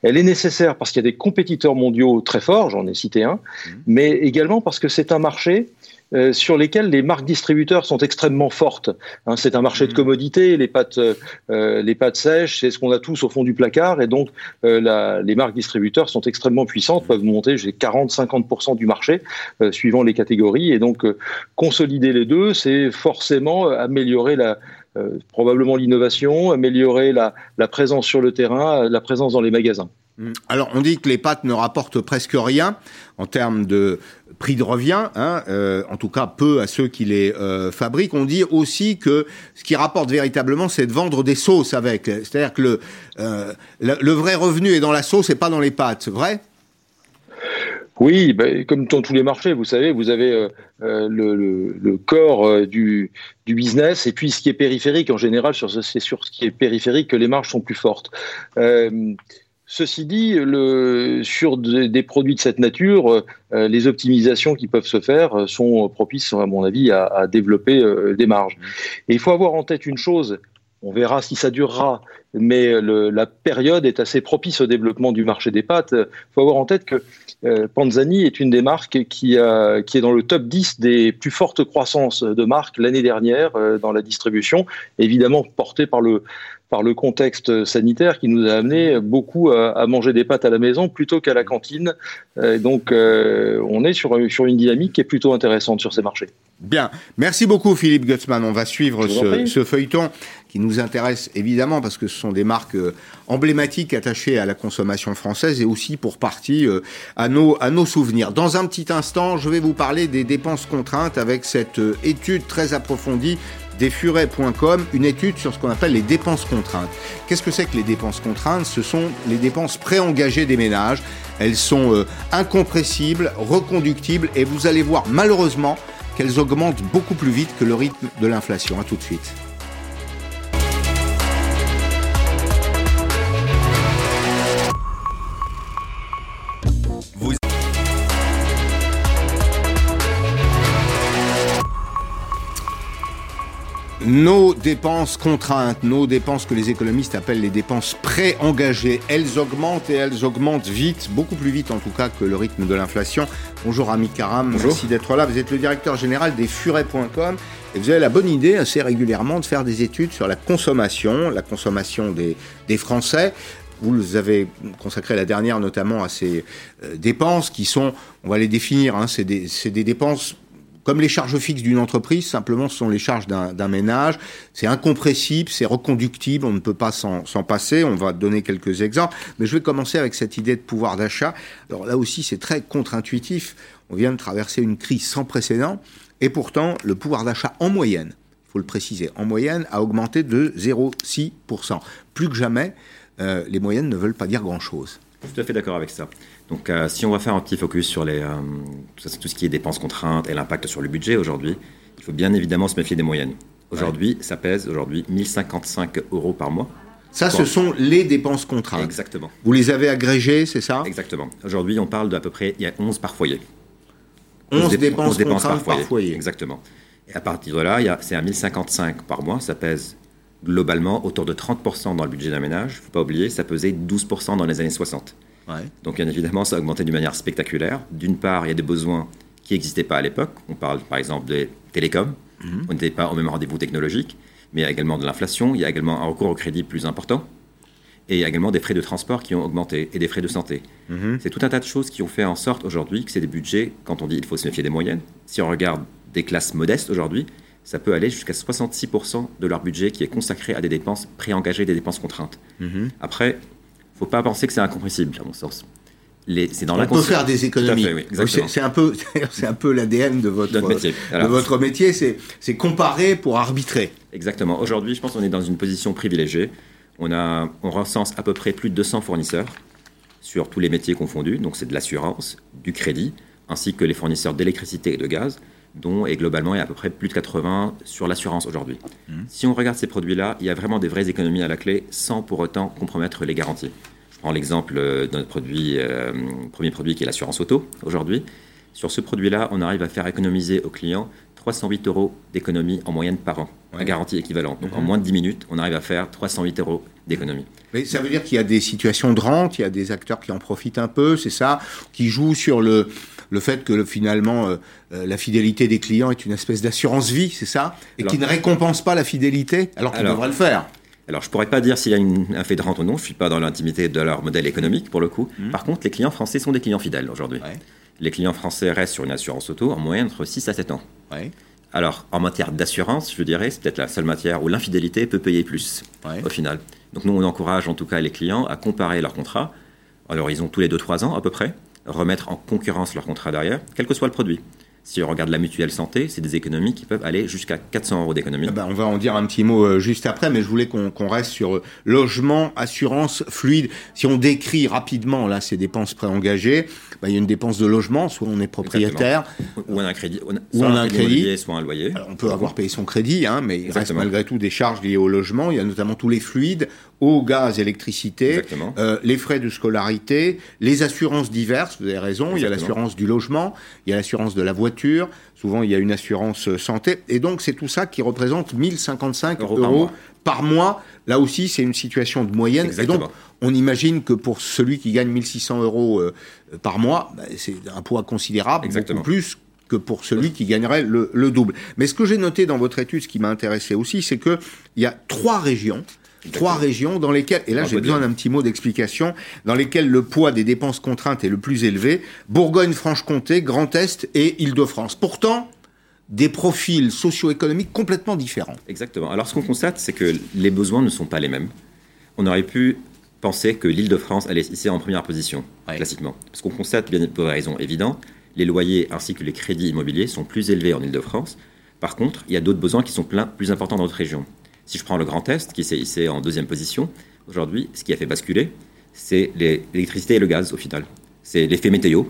Elle est nécessaire parce qu'il y a des compétiteurs mondiaux très forts, j'en ai cité un, mais également parce que c'est un marché euh, sur lesquels les marques distributeurs sont extrêmement fortes. Hein, c'est un marché de commodité, les pâtes, euh, les pâtes sèches, c'est ce qu'on a tous au fond du placard, et donc euh, la- les marques distributeurs sont extrêmement puissantes, peuvent monter jusqu'à 40-50% du marché, euh, suivant les catégories, et donc euh, consolider les deux, c'est forcément euh, améliorer la, euh, probablement l'innovation, améliorer la, présence sur le terrain, euh, la présence dans les magasins. Hmm. Alors, on dit que les pâtes ne rapportent presque rien en termes de prix de revient, hein, euh, en tout cas peu à ceux qui les fabriquent. On dit aussi que ce qui rapporte véritablement, c'est de vendre des sauces avec. C'est-à-dire que le, le vrai revenu est dans la sauce et pas dans les pâtes, vrai? Oui, ben, comme dans tous les marchés, vous savez, vous avez euh, euh, le, le- le corps euh, du, du business et puis ce qui est périphérique. En général, c'est sur ce qui est périphérique que les marges sont plus fortes. Euh, Ceci dit, le, sur de- des produits de cette nature, euh, les optimisations qui peuvent se faire euh, sont propices, à mon avis, à, à développer euh, des marges. Et il faut avoir en tête une chose, on verra si ça durera, mais le- la période est assez propice au développement du marché des pâtes. Il faut avoir en tête que euh, Panzani est une des marques qui, est dans le top 10 des plus fortes croissances de marques l'année dernière euh, dans la distribution, évidemment portée par le, par le contexte sanitaire qui nous a amené beaucoup à, à manger des pâtes à la maison plutôt qu'à la cantine. Euh, donc euh, on est sur, sur une dynamique qui est plutôt intéressante sur ces marchés. Bien. Merci beaucoup, Philippe Gutzmann. On va suivre ce, feuilleton qui nous intéresse évidemment parce que ce sont des marques euh, emblématiques attachées à la consommation française et aussi pour partie euh, à, nos, à nos souvenirs. Dans un petit instant, je vais vous parler des dépenses contraintes avec cette étude très approfondie des furets.com, une étude sur ce qu'on appelle les dépenses contraintes. Qu'est-ce que c'est que les dépenses contraintes? Ce sont les dépenses préengagées des ménages. Elles sont euh, incompressibles, reconductibles et vous allez voir malheureusement qu'elles augmentent beaucoup plus vite que le rythme de l'inflation. À tout de suite. Nos dépenses contraintes, nos dépenses que les économistes appellent les dépenses pré-engagées, elles augmentent et elles augmentent vite, beaucoup plus vite en tout cas que le rythme de l'inflation. Bonjour Ami Karam, merci d'être là. Vous êtes le directeur général des furets.com et vous avez la bonne idée assez régulièrement de faire des études sur la consommation, la consommation des, des Français. Vous avez consacré la dernière notamment à ces euh, dépenses qui sont, on va les définir, hein, c'est des, des dépenses comme les charges fixes d'une entreprise, simplement ce sont les charges d'un ménage. C'est incompressible, c'est reconductible, on ne peut pas s'en passer. On va donner quelques exemples. Mais je vais commencer avec cette idée de pouvoir d'achat. Alors là aussi, c'est très contre-intuitif. On vient de traverser une crise sans précédent. Et pourtant, le pouvoir d'achat en moyenne, il faut le préciser, en moyenne a augmenté de 0,6%. Plus que jamais, euh, les moyennes ne veulent pas dire grand-chose. Je suis tout à fait d'accord avec ça. Donc, euh, si on va faire un petit focus sur les, euh, tout ce qui est dépenses contraintes et l'impact sur le budget aujourd'hui, il faut bien évidemment se méfier des moyennes. Aujourd'hui, ça pèse aujourd'hui 1055 euros par mois. Ça, ce sont les dépenses contraintes. Exactement. Vous les avez agrégées, c'est ça? Exactement. Aujourd'hui, on parle d'à peu près, il y a 11 par foyer. 11, dépenses, contraintes par foyer. Exactement. Et à partir de là, c'est à 1055 par mois, ça pèse globalement autour de 30% dans le budget d'un ménage. Il ne faut pas oublier, ça pesait 12% dans les années 60. Donc bien évidemment, ça a augmenté d'une manière spectaculaire. D'une part, il y a des besoins qui n'existaient pas à l'époque. On parle par exemple des télécoms. Mhm. On n'était pas au même rendez-vous technologique. Mais il y a également de l'inflation, il y a également un recours au crédit plus important. Et il y a également des frais de transport qui ont augmenté et des frais de santé. Mhm. C'est tout un tas de choses qui ont fait en sorte aujourd'hui que c'est des budgets, quand on dit il faut se méfier des moyennes, si on regarde des classes modestes aujourd'hui, ça peut aller jusqu'à 66% de leur budget qui est consacré à des dépenses préengagées, des dépenses contraintes. Mhm. Après, faut pas penser que c'est incompressible, à mon sens. C'est dans On peut faire des économies. c'est un peu, c'est un peu l'ADN de votre métier. de votre métier. C'est comparer pour arbitrer. Exactement. Aujourd'hui, je pense qu'on est dans une position privilégiée. On a, on recense à peu près plus de 200 fournisseurs sur tous les métiers confondus. Donc c'est de l'assurance, du crédit, ainsi que les fournisseurs d'électricité et de gaz dont et globalement il y a à peu près plus de 80 sur l'assurance aujourd'hui. Mmh. Si on regarde ces produits-là, il y a vraiment des vraies économies à la clé sans pour autant compromettre les garanties. Je prends l'exemple de notre produit, euh, premier produit qui est l'assurance auto aujourd'hui. Sur ce produit-là, on arrive à faire économiser aux clients 308 euros d'économie en moyenne par an, à garantie équivalente. Donc en mmh. moins de 10 minutes, on arrive à faire 308 euros d'économie. Mais ça veut dire qu'il y a des situations de rente, il y a des acteurs qui en profitent un peu, c'est ça, qui jouent sur le, le fait que finalement euh, euh, la fidélité des clients est une espèce d'assurance vie, c'est ça Et qui ne récompense pas la fidélité alors qu'il devrait le faire. Alors, je pourrais pas dire s'il y a un fait de rente ou non. Je suis pas dans l'intimité de leur modèle économique pour le coup. Mmh. Par contre, les clients français sont des clients fidèles aujourd'hui. Les clients français restent sur une assurance auto en moyenne entre 6 à 7 ans. Alors, en matière d'assurance, je dirais, c'est peut-être la seule matière où l'infidélité peut payer plus au final. Donc, nous, on encourage en tout cas les clients à comparer leurs contrats. Alors, ils ont tous les 2-3 ans à peu près remettre en concurrence leur contrat derrière, quel que soit le produit. Si on regarde la mutuelle santé, c'est des économies qui peuvent aller jusqu'à 400 euros d'économie. Bah, on va en dire un petit mot euh, juste après, mais je voulais qu'on reste sur euh, logement, assurance, fluide. Si on décrit rapidement là ces dépenses préengagées, bah, il y a une dépense de logement, soit on est propriétaire, ou on a un crédit, soit on a un, crédit, soit un loyer. on peut avoir payé son crédit, hein, mais il reste malgré tout des charges liées au logement. Il y a notamment tous les fluides, eau, gaz, électricité, euh, les frais de scolarité, les assurances diverses. Vous avez raison. Il y a l'assurance du logement, il y a l'assurance de la voiture. Souvent, il y a une assurance santé. Et donc, c'est tout ça qui représente 1055 euros, par, mois. Là aussi, c'est une situation de moyenne. Et donc, on imagine que pour celui qui gagne 1600 euros euh, par mois, bah, c'est un poids considérable, beaucoup plus que pour celui qui gagnerait le, double. Mais ce que j'ai noté dans votre étude, ce qui m'a intéressé aussi, c'est qu'il y a trois régions trois régions dans lesquelles, et là j'ai besoin d'un petit mot d'explication, dans lesquelles le poids des dépenses contraintes est le plus élevé, Bourgogne-Franche-Comté, Grand Est et Île-de-France. Pourtant, des profils socio-économiques complètement différents. Exactement. Alors ce qu'on constate, c'est que les besoins ne sont pas les mêmes. On aurait pu penser que l'Île-de-France allait ici en première position, classiquement. Parce qu'on constate, bien pour des raisons évidentes, les loyers ainsi que les crédits immobiliers sont plus élevés en Île-de-France. Par contre, il y a d'autres besoins qui sont plein, plus importants dans notre région. Si je prends le Grand Est, qui s'est hissé en deuxième position, aujourd'hui, ce qui a fait basculer, c'est l'électricité et le gaz, au final. C'est l'effet météo.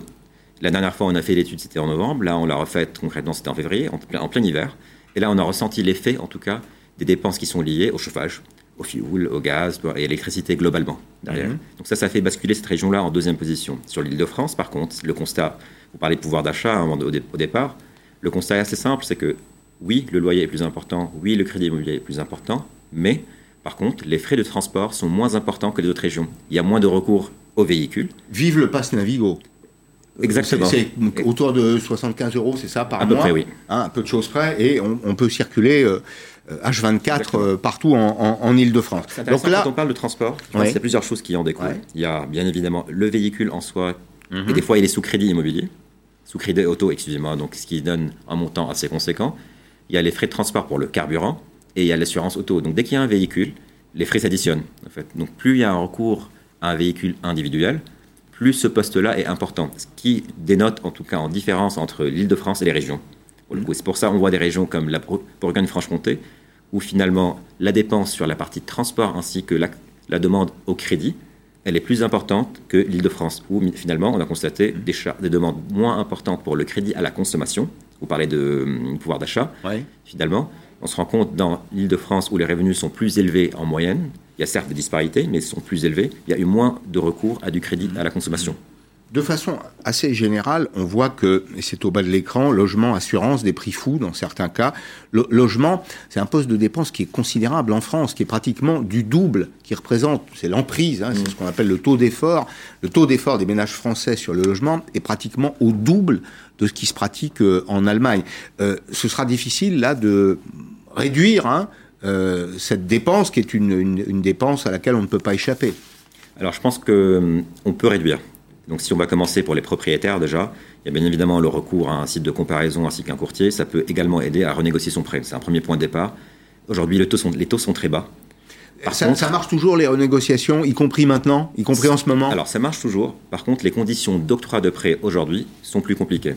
La dernière fois, on a fait l'étude, c'était en novembre. Là, on l'a refaite concrètement, c'était en février, en plein, en plein hiver. Et là, on a ressenti l'effet, en tout cas, des dépenses qui sont liées au chauffage, au fioul, au gaz et à l'électricité globalement derrière. Mhm. Donc ça, ça fait basculer cette région-là en deuxième position. Sur l'île de France, par contre, le constat, vous parlez de pouvoir d'achat hein, au, départ, le constat est assez simple, c'est que oui, le loyer est plus important, oui, le crédit immobilier est plus important, mais par contre, les frais de transport sont moins importants que les autres régions. Il y a moins de recours aux véhicules. Vive le pass Navigo. Exactement. C'est autour de 75 euros, c'est ça, par mois À peu près, oui. Hein, un peu de choses près, et on, peut circuler H24 euh, partout en, en, Ile-de-France. Donc là, quand on parle de transport, il y a plusieurs choses qui en découlent. Il y a bien évidemment le véhicule en soi, et des fois il est sous crédit immobilier, sous crédit auto, excusez-moi, donc ce qui donne un montant assez conséquent. Il y a les frais de transport pour le carburant, et il y a l'assurance auto. Donc dès qu'il y a un véhicule, les frais s'additionnent. Donc plus il y a un recours à un véhicule individuel, plus ce poste-là est important. Ce qui dénote en tout cas en différence entre l'Île-de-France et les régions. C'est pour ça qu'on voit des régions comme la Bourgogne-Franche-Comté, où finalement la dépense sur la partie de transport ainsi que la, demande au crédit, elle est plus importante que l'Île-de-France, où finalement on a constaté des, des, demandes moins importantes pour le crédit à la consommation. Vous parlez de hum, pouvoir d'achat. Finalement, on se rend compte dans l'Île-de-France où les revenus sont plus élevés en moyenne, il y a certes des disparités, mais ils sont plus élevés, il y a eu moins de recours à du crédit à la consommation. De façon assez générale, on voit que, et c'est au bas de l'écran, logement, assurance, des prix fous dans certains cas. Le logement, c'est un poste de dépense qui est considérable en France, qui est pratiquement du double, qui représente, c'est l'emprise, hein, c'est ce qu'on appelle le taux d'effort. Le taux d'effort des ménages français sur le logement est pratiquement au double de ce qui se pratique euh, en Allemagne. Euh, ce sera difficile là de réduire hein, euh, cette dépense qui est une, dépense à laquelle on ne peut pas échapper. Alors je pense qu'on peut réduire. Donc si on va commencer pour les propriétaires déjà, il y a bien évidemment le recours à un site de comparaison ainsi qu'un courtier. Ça peut également aider à renégocier son prêt. C'est un premier point de départ. Aujourd'hui, les taux sont très bas. Ça, ça, marche toujours les renégociations, y compris maintenant, y compris en ce moment Alors ça marche toujours. Par contre, les conditions d'octroi de prêt aujourd'hui sont plus compliquées.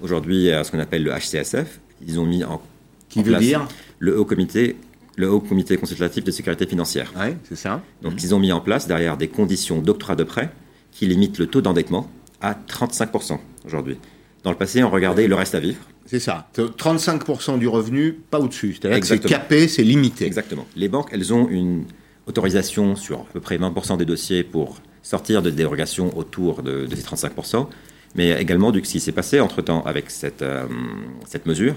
Aujourd'hui, il y a ce qu'on appelle le HCSF. Ils ont mis en, Qui veut dire le Haut Comité le Haut Comité consultatif de sécurité financière. Oui, c'est ça. Donc, ils ont mis en place derrière des conditions d'octroi de prêt qui limite le taux d'endettement à 35% aujourd'hui. Dans le passé, on regardait le reste à vivre. C'est ça. 35% du revenu, pas au-dessus. C'est-à-dire que c'est capé, c'est limité. Exactement. Les banques, elles ont une autorisation sur à peu près 20% des dossiers pour sortir de dérogations autour de, ces 35%, mais également du ce qui s'est passé entre-temps avec cette, euh, cette mesure.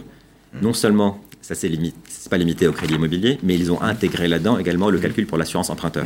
Non seulement ça c'est limite, pas limité au crédit immobilier, mais ils ont intégré là-dedans également le calcul pour l'assurance emprunteur,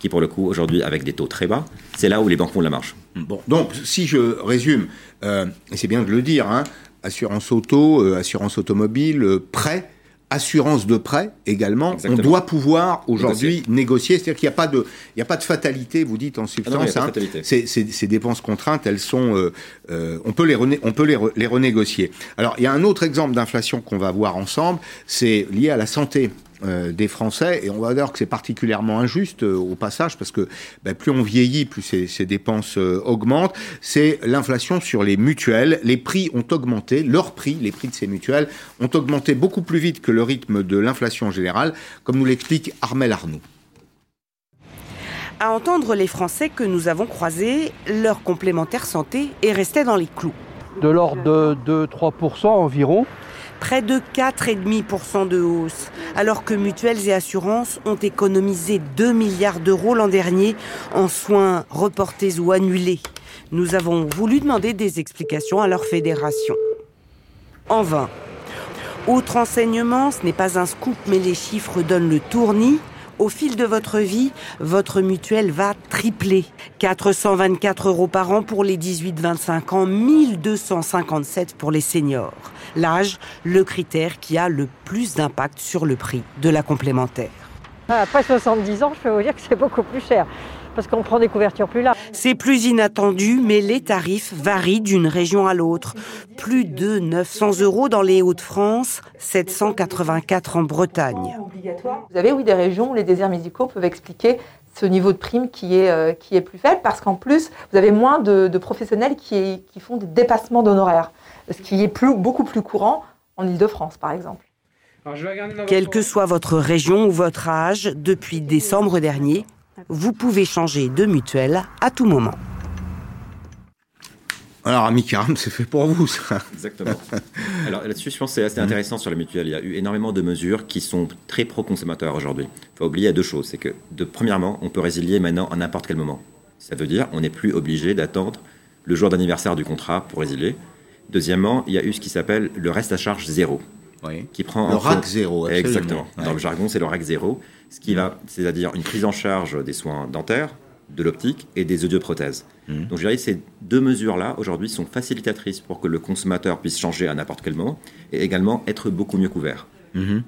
qui pour le coup aujourd'hui avec des taux très bas, c'est là où les banques font de la marge. Bon, donc si je résume, euh, et c'est bien de le dire, hein, assurance auto, euh, assurance automobile, euh, prêt, assurance de prêt également, on doit pouvoir aujourd'hui négocier. C'est-à-dire qu'il n'y a pas de, il y a pas de fatalité. Vous dites en ah substance, hein, ces, dépenses contraintes, elles sont, euh, euh, on peut les, on peut les, les, renégocier. Alors il y a un autre exemple d'inflation qu'on va voir ensemble, c'est lié à la santé. Euh, des Français. Et on va dire que c'est particulièrement injuste euh, au passage parce que ben, plus on vieillit, plus ces, dépenses euh, augmentent. C'est l'inflation sur les mutuelles. Les prix ont augmenté, leurs prix, les prix de ces mutuelles, ont augmenté beaucoup plus vite que le rythme de l'inflation générale, comme nous l'explique Armel Arnoux. À entendre les Français que nous avons croisés, leur complémentaire santé est resté dans les clous. De l'ordre de 2-3% environ près de 4,5% de hausse, alors que mutuelles et assurances ont économisé 2 milliards d'euros l'an dernier en soins reportés ou annulés. Nous avons voulu demander des explications à leur fédération. En vain. Autre enseignement, ce n'est pas un scoop, mais les chiffres donnent le tournis. Au fil de votre vie, votre mutuelle va tripler. 424 euros par an pour les 18-25 ans, 1257 pour les seniors. L'âge, le critère qui a le plus d'impact sur le prix de la complémentaire. Après 70 ans, je peux vous dire que c'est beaucoup plus cher parce qu'on prend des couvertures plus larges. C'est plus inattendu, mais les tarifs varient d'une région à l'autre. Plus de 900 euros dans les Hauts-de-France, 784 en Bretagne. Vous avez oui des régions où les déserts médicaux peuvent expliquer ce niveau de prime qui est, euh, qui est plus faible parce qu'en plus, vous avez moins de, professionnels qui, qui, font des dépassements d'honoraires, ce qui est plus, beaucoup plus courant en Ile-de-France, par exemple. Quelle que soit votre région ou votre âge, depuis décembre dernier, vous pouvez changer de mutuelle à tout moment. Alors, Amicaram, c'est fait pour vous, ça. Exactement. Alors là-dessus, je pense que c'est assez intéressant sur la mutuelle. Il y a eu énormément de mesures qui sont très pro-consommateurs aujourd'hui. Il faut oublier deux choses. C'est que, de, premièrement, on peut résilier maintenant à n'importe quel moment. Ça veut dire on n'est plus obligé d'attendre le jour d'anniversaire du contrat pour résilier. Deuxièmement, il y a eu ce qui s'appelle le reste à charge zéro. Qui prend le RAC 0. Exactement. Dans le jargon, c'est le RAC 0, ce qui va, c'est-à-dire une prise en charge des soins dentaires, de l'optique et des audioprothèses. Mmh. Donc je dirais que ces deux mesures-là, aujourd'hui, sont facilitatrices pour que le consommateur puisse changer à n'importe quel moment et également être beaucoup mieux couvert. Mmh.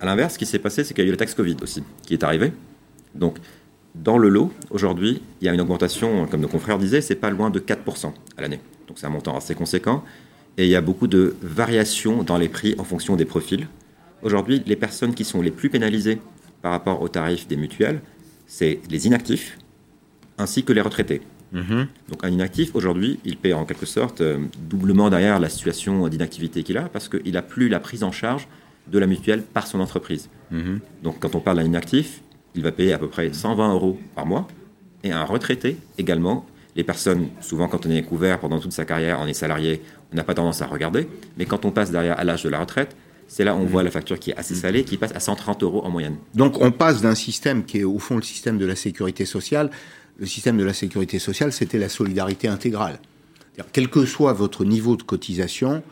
À l'inverse, ce qui s'est passé, c'est qu'il y a eu le taxe Covid aussi, qui est arrivé. Donc, dans le lot, aujourd'hui, il y a une augmentation, comme nos confrères disaient, c'est pas loin de 4% à l'année. Donc c'est un montant assez conséquent. Et il y a beaucoup de variations dans les prix en fonction des profils. Aujourd'hui, les personnes qui sont les plus pénalisées par rapport aux tarifs des mutuelles, c'est les inactifs ainsi que les retraités. Mhm. Donc un inactif, aujourd'hui, il paie en quelque sorte euh, doublement derrière la situation d'inactivité qu'il a parce qu'il n'a plus la prise en charge de la mutuelle par son entreprise. Mhm. Donc quand on parle d'un inactif, il va payer à peu près 120 euros par mois. Et un retraité également, les personnes, souvent quand on est couvert pendant toute sa carrière, on est salarié, n'a pas tendance à regarder. Mais quand on passe derrière à l'âge de la retraite, c'est là où on mmh. voit la facture qui est assez salée, qui passe à 130 euros en moyenne. Donc on passe d'un système qui est au fond le système de la sécurité sociale. Le système de la sécurité sociale, c'était la solidarité intégrale. Quel que soit votre niveau de cotisation,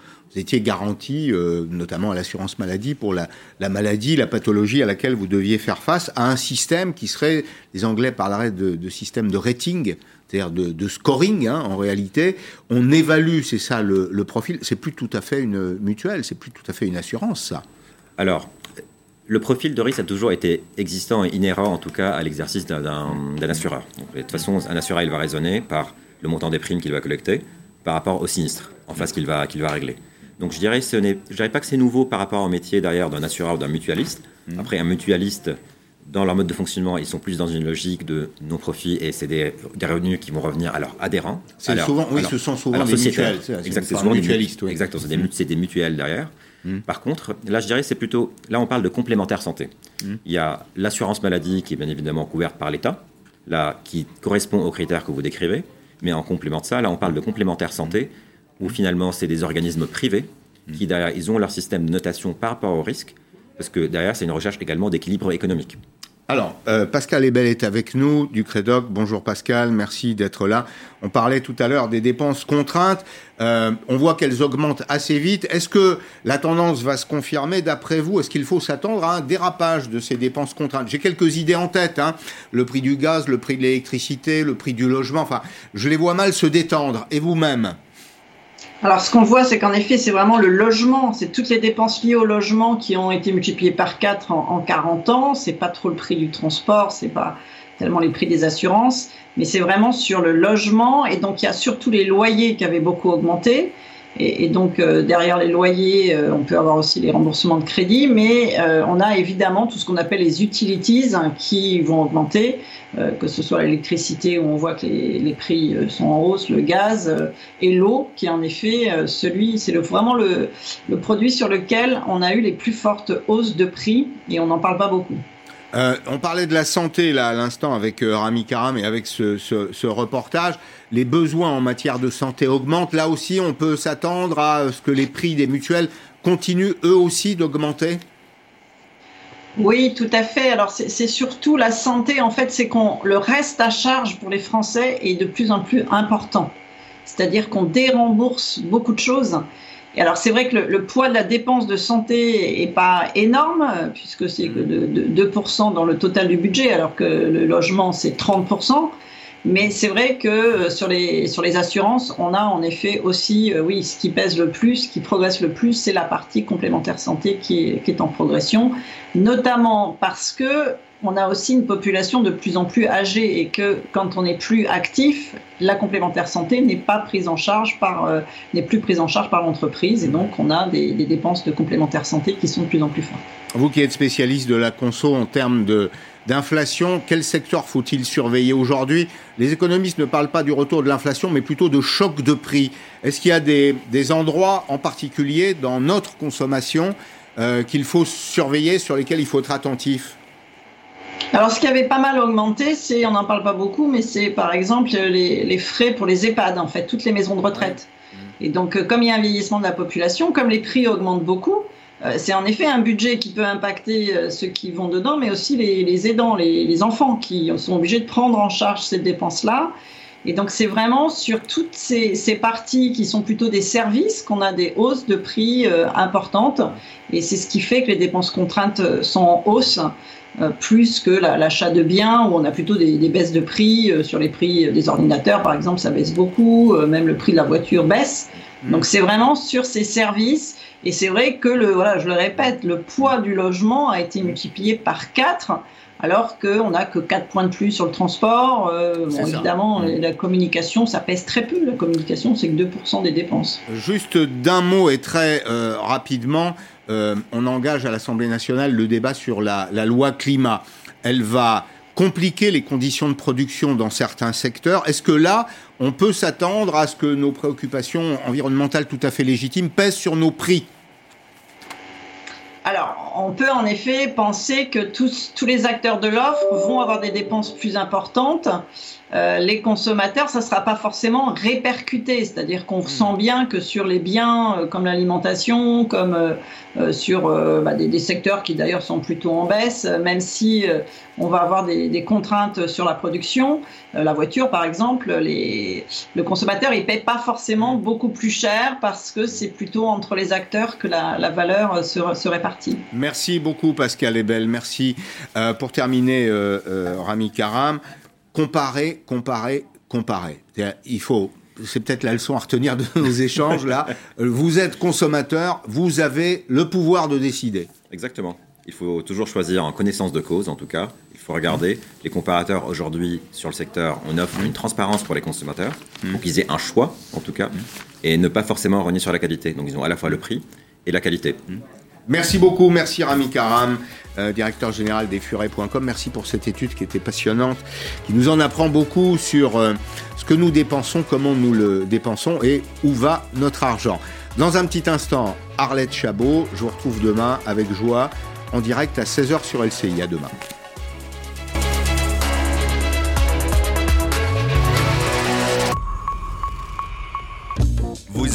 étiez garanti, euh, notamment à l'assurance maladie, pour la, maladie, la pathologie à laquelle vous deviez faire face, à un système qui serait, les Anglais parleraient de, système de rating, c'est-à-dire de, scoring hein, en réalité. On évalue, c'est ça le, profil. C'est plus tout à fait une mutuelle, c'est plus tout à fait une assurance, ça. Alors, le profil de risque a toujours été existant et inhérent, en tout cas, à l'exercice d'un assureur. de toute façon, un assureur, il va raisonner par le montant des primes qu'il va collecter par rapport au sinistre en face qu'il va, qu'il va régler. Donc je dirais, ce je dirais pas que c'est nouveau par rapport au métier derrière d'un assureur ou d'un mutualiste. Mmh. Après, un mutualiste, dans leur mode de fonctionnement, ils sont plus dans une logique de non-profit et c'est des, revenus qui vont revenir à leurs adhérents. C'est souvent, oui, ce sont souvent des mutuelles. Exactement, souvent mutualistes. Oui. Exactement, c'est des, mutuelles derrière. Hmm. Par contre, là, je dirais, c'est plutôt, là, on parle de complémentaire santé. Hmm. Il y a l'assurance maladie qui est bien évidemment couverte par l'État, là, qui correspond aux critères que vous décrivez. Mais en complément de ça, là, on parle de complémentaire santé, où finalement, c'est des organismes privés qui, derrière, ils ont leur système de notation par rapport au risque, parce que derrière, c'est une recherche également d'équilibre économique. Alors, euh, Pascal Ebel est avec nous du Crédoc. Bonjour Pascal, merci d'être là. On parlait tout à l'heure des dépenses contraintes. Euh, on voit qu'elles augmentent assez vite. Est-ce que la tendance va se confirmer d'après vous? Est-ce qu'il faut s'attendre à un dérapage de ces dépenses contraintes? J'ai quelques idées en tête. Hein. Le prix du gaz, le prix de l'électricité, le prix du logement. Enfin, je les vois mal se détendre. Et vous-même? Alors, ce qu'on voit, c'est qu'en effet, c'est vraiment le logement, c'est toutes les dépenses liées au logement qui ont été multipliées par 4 en, en 40 ans. C'est pas trop le prix du transport, c'est pas tellement les prix des assurances, mais c'est vraiment sur le logement. Et donc, il y a surtout les loyers qui avaient beaucoup augmenté. Et, donc euh, derrière les loyers, euh, on peut avoir aussi les remboursements de crédit, mais euh, on a évidemment tout ce qu'on appelle les utilities hein, qui vont augmenter, que ce soit l'électricité où on voit que les, les, prix sont en hausse, le gaz et l'eau qui est en effet celui, c'est le, vraiment le, le produit sur lequel on a eu les plus fortes hausses de prix et on n'en parle pas beaucoup. Euh, on parlait de la santé là à l'instant avec euh, Rami Karam et avec ce, reportage. Les besoins en matière de santé augmentent. Là aussi, on peut s'attendre à ce que les prix des mutuelles continuent eux aussi d'augmenter? Oui, tout à fait. Alors c'est surtout la santé. En fait, c'est qu'on le reste à charge pour les Français est de plus en plus important. C'est-à-dire qu'on dérembourse beaucoup de choses et alors c'est vrai que le, poids de la dépense de santé est pas énorme, puisque c'est que de, 2% dans le total du budget, alors que le logement c'est 30%. Mais c'est vrai que euh, sur les, sur assurances, on a en effet aussi, euh, oui, ce qui pèse le plus, ce qui progresse le plus, c'est la partie complémentaire santé qui est en progression, notamment parce que on a aussi une population de plus en plus âgée et que quand on n'est plus actif, la complémentaire santé n'est pas prise en charge par euh, n'est plus prise en charge par l'entreprise et donc on a des, dépenses de complémentaire santé qui sont de plus en plus fortes. Vous qui êtes spécialiste de la conso en termes de d'inflation, quel secteur faut-il surveiller aujourd'hui? Les économistes ne parlent pas du retour de l'inflation, mais plutôt de choc de prix. Est-ce qu'il y a des, endroits en particulier dans notre consommation euh, qu'il faut surveiller, sur lesquels il faut être attentif? Alors, ce qui avait pas mal augmenté, c'est, on n'en parle pas beaucoup, mais c'est par exemple les, frais pour les EHPAD, en fait, toutes les maisons de retraite. Et donc, euh, comme il y a un vieillissement de la population, comme les prix augmentent beaucoup, euh, c'est en effet un budget qui peut impacter euh, ceux qui vont dedans, mais aussi les, aidants, les, enfants qui sont obligés de prendre en charge ces dépenses-là. Et donc c'est vraiment sur toutes ces, ces, parties qui sont plutôt des services qu'on a des hausses de prix euh, importantes. Et c'est ce qui fait que les dépenses contraintes sont en hausse. Euh, plus que l'achat de biens où on a plutôt des, des baisses de prix sur les prix des ordinateurs par exemple ça baisse beaucoup même le prix de la voiture baisse mmh. donc c'est vraiment sur ces services et c'est vrai que le voilà je le répète le poids du logement a été multiplié par 4 alors qu'on n'a que 4 points de plus sur le transport. Euh, évidemment, mmh. la communication, ça pèse très peu. La communication, c'est que 2% des dépenses. Juste d'un mot et très euh, rapidement, euh, on engage à l'Assemblée nationale le débat sur la, loi climat. Elle va compliquer les conditions de production dans certains secteurs. Est-ce que là, on peut s'attendre à ce que nos préoccupations environnementales tout à fait légitimes pèsent sur nos prix? Alors, on peut en effet penser que tous les acteurs de l'offre vont avoir des dépenses plus importantes. Euh, les consommateurs, ça ne sera pas forcément répercuté, c'est-à-dire qu'on hmm. bien que sur les biens euh, comme l'alimentation, comme euh, sur bah, des, des, secteurs qui d'ailleurs sont plutôt en baisse, même si on va avoir des, des, contraintes sur la production, la voiture par exemple, les, le consommateur il paie pas forcément beaucoup plus cher parce que c'est plutôt entre les acteurs que la, la valeur se, se, répartit. Merci beaucoup Pascal Ebel, merci. pour terminer, Rami Karam comparer, comparer, comparer. Il faut, c'est peut-être la leçon à retenir de nos échanges là. Vous êtes consommateur, vous avez le pouvoir de décider. Exactement. Il faut toujours choisir en connaissance de cause, en tout cas. Il faut regarder. Les comparateurs aujourd'hui sur le secteur, on offre une transparence pour les consommateurs, mmh. pour qu'ils aient un choix, en tout cas, et ne pas forcément renier sur la qualité. Donc ils ont à la fois le prix et la qualité. Mmh. Merci beaucoup, merci Rami Karam, euh, directeur général des furets.com. Merci pour cette étude qui était passionnante, qui nous en apprend beaucoup sur euh, ce que nous dépensons, comment nous le dépensons et où va notre argent. Dans un petit instant, Arlette Chabot, je vous retrouve demain avec joie en direct à 16h sur LCI. À demain.